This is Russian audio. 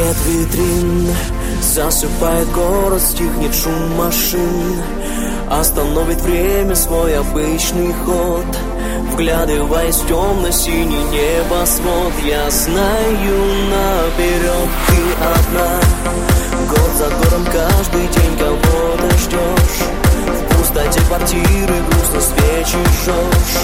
Свет витрин засыпает город, стихнет шум машин Остановит время свой обычный ход. Вглядываясь в темно-синий небосвод Я знаю наперед, ты одна. Год за годом каждый день кого-то ждешь В пустоте квартиры грустно свечи жжешь